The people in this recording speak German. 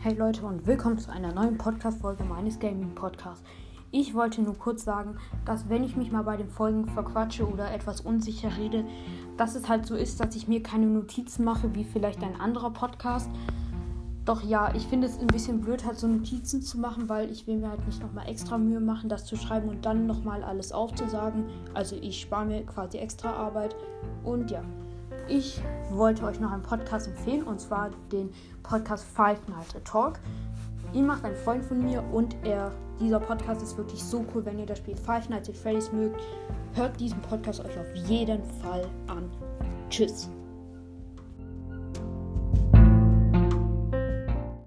Hey Leute und willkommen zu einer neuen Podcast-Folge meines Gaming-Podcasts. Ich wollte nur kurz sagen, dass wenn ich mich mal bei den Folgen verquatsche oder etwas unsicher rede, dass es halt so ist, dass ich mir keine Notizen mache, wie vielleicht ein anderer Podcast. Doch ja, ich finde es ein bisschen blöd, halt so Notizen zu machen, weil ich will mir halt nicht nochmal extra Mühe machen, das zu schreiben und dann nochmal alles aufzusagen. Also ich spare mir quasi extra Arbeit. Und ja, ich wollte euch noch einen Podcast empfehlen und zwar den Podcast Five Nights a Talk. Ihn macht ein Freund von mir und er, dieser Podcast ist wirklich so cool, wenn ihr das Spiel Five Nights at Freddy's mögt. Hört diesen Podcast euch auf jeden Fall an. Tschüss.